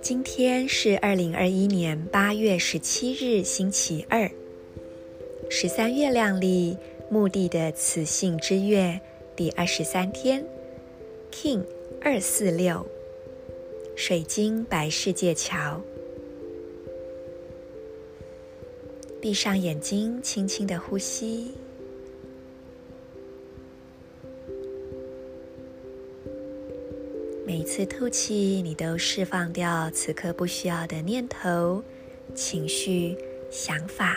今天是二零二一年八月十七日，星期二，十三月亮历墓地的雌性之月第二十三天，King 二四六，水晶白世界桥。闭上眼睛，轻轻的呼吸。每次吐气，你都释放掉此刻不需要的念头、情绪、想法。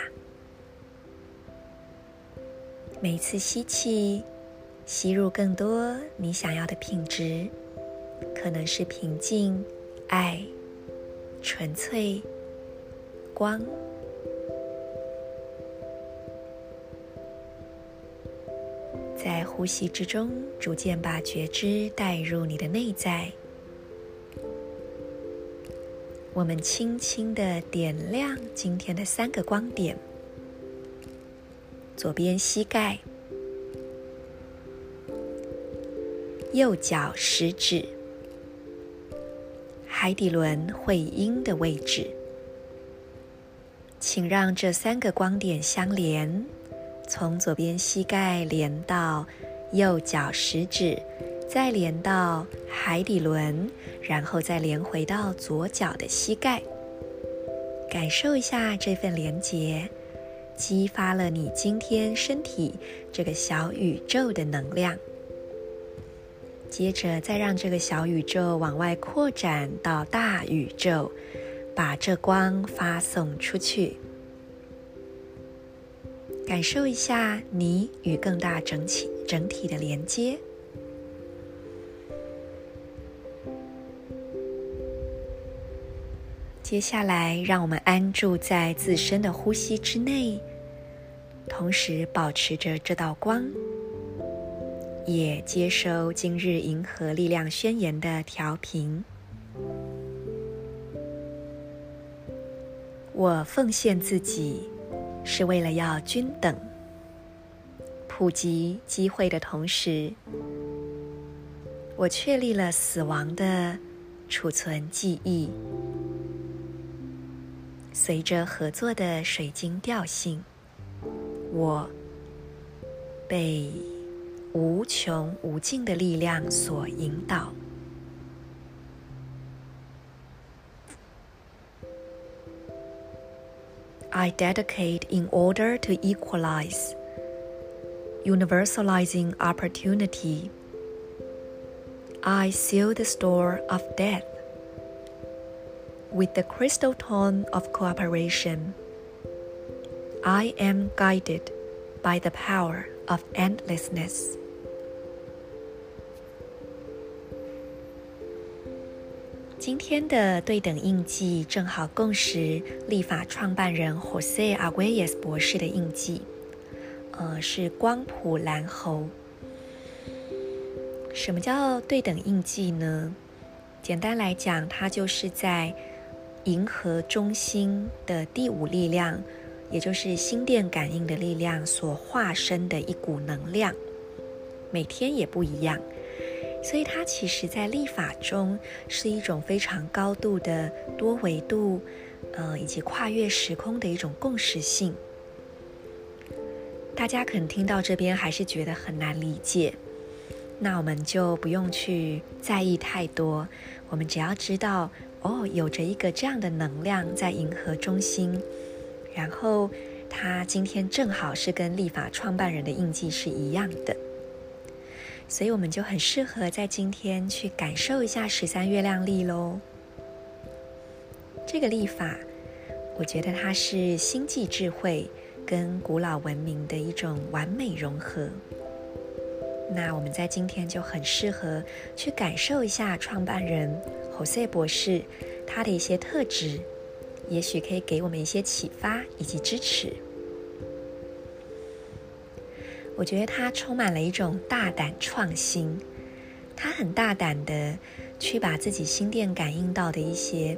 每次吸气，吸入更多你想要的品质，可能是平静、爱、纯粹、光。在呼吸之中，逐渐把觉知带入你的内在。我们轻轻地点亮今天的三个光点：左边膝盖、右脚食指、海底轮会阴的位置。请让这三个光点相连。从左边膝盖连到右脚食指，再连到海底轮，然后再连回到左脚的膝盖，感受一下这份连接，激发了你今天身体这个小宇宙的能量。接着再让这个小宇宙往外扩展到大宇宙，把这光发送出去。感受一下你与更大整体整体的连接。接下来，让我们安住在自身的呼吸之内，同时保持着这道光，也接收今日银河力量宣言的调频。我奉献自己。是为了要均等普及机会的同时，我确立了死亡的储存记忆。随着合作的水晶调性，我被无穷无尽的力量所引导。I dedicate in order to equalize, universalizing opportunity. I seal the store of death with the crystal tone of cooperation. I am guided by the power of endlessness. 今天的对等印记正好共识立法创办人 Jose Arguelles 博士的印记，呃，是光谱蓝猴。什么叫对等印记呢？简单来讲，它就是在银河中心的第五力量，也就是心电感应的力量所化身的一股能量，每天也不一样。所以，它其实，在历法中是一种非常高度的多维度，呃，以及跨越时空的一种共识性。大家可能听到这边还是觉得很难理解，那我们就不用去在意太多。我们只要知道，哦，有着一个这样的能量在银河中心，然后它今天正好是跟历法创办人的印记是一样的。所以，我们就很适合在今天去感受一下十三月亮历喽。这个历法，我觉得它是星际智慧跟古老文明的一种完美融合。那我们在今天就很适合去感受一下创办人 Jose 博士他的一些特质，也许可以给我们一些启发以及支持。我觉得他充满了一种大胆创新，他很大胆的去把自己心电感应到的一些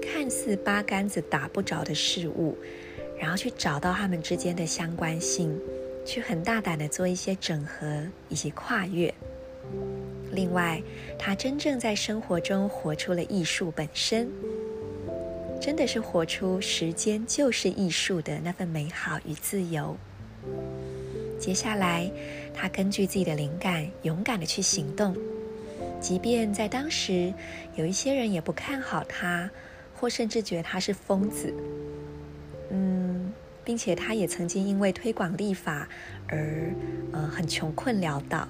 看似八竿子打不着的事物，然后去找到他们之间的相关性，去很大胆的做一些整合以及跨越。另外，他真正在生活中活出了艺术本身，真的是活出时间就是艺术的那份美好与自由。接下来，他根据自己的灵感，勇敢的去行动，即便在当时有一些人也不看好他，或甚至觉得他是疯子。嗯，并且他也曾经因为推广立法而呃很穷困潦倒。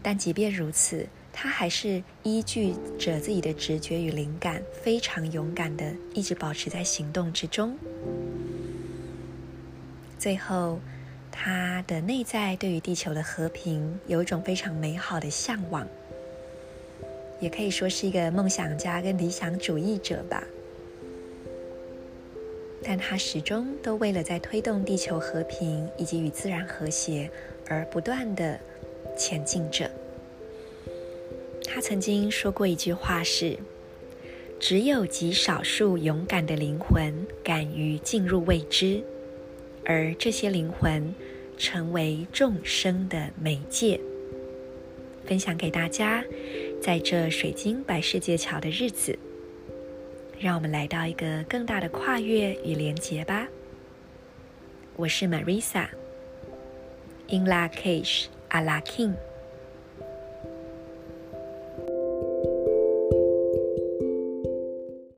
但即便如此，他还是依据着自己的直觉与灵感，非常勇敢的一直保持在行动之中。最后，他的内在对于地球的和平有一种非常美好的向往，也可以说是一个梦想家跟理想主义者吧。但他始终都为了在推动地球和平以及与自然和谐而不断的。前进着。他曾经说过一句话是：“只有极少数勇敢的灵魂敢于进入未知，而这些灵魂成为众生的媒介。”分享给大家，在这水晶白世界桥的日子，让我们来到一个更大的跨越与连结吧。我是 Marisa，In Lak'ech。阿拉 King。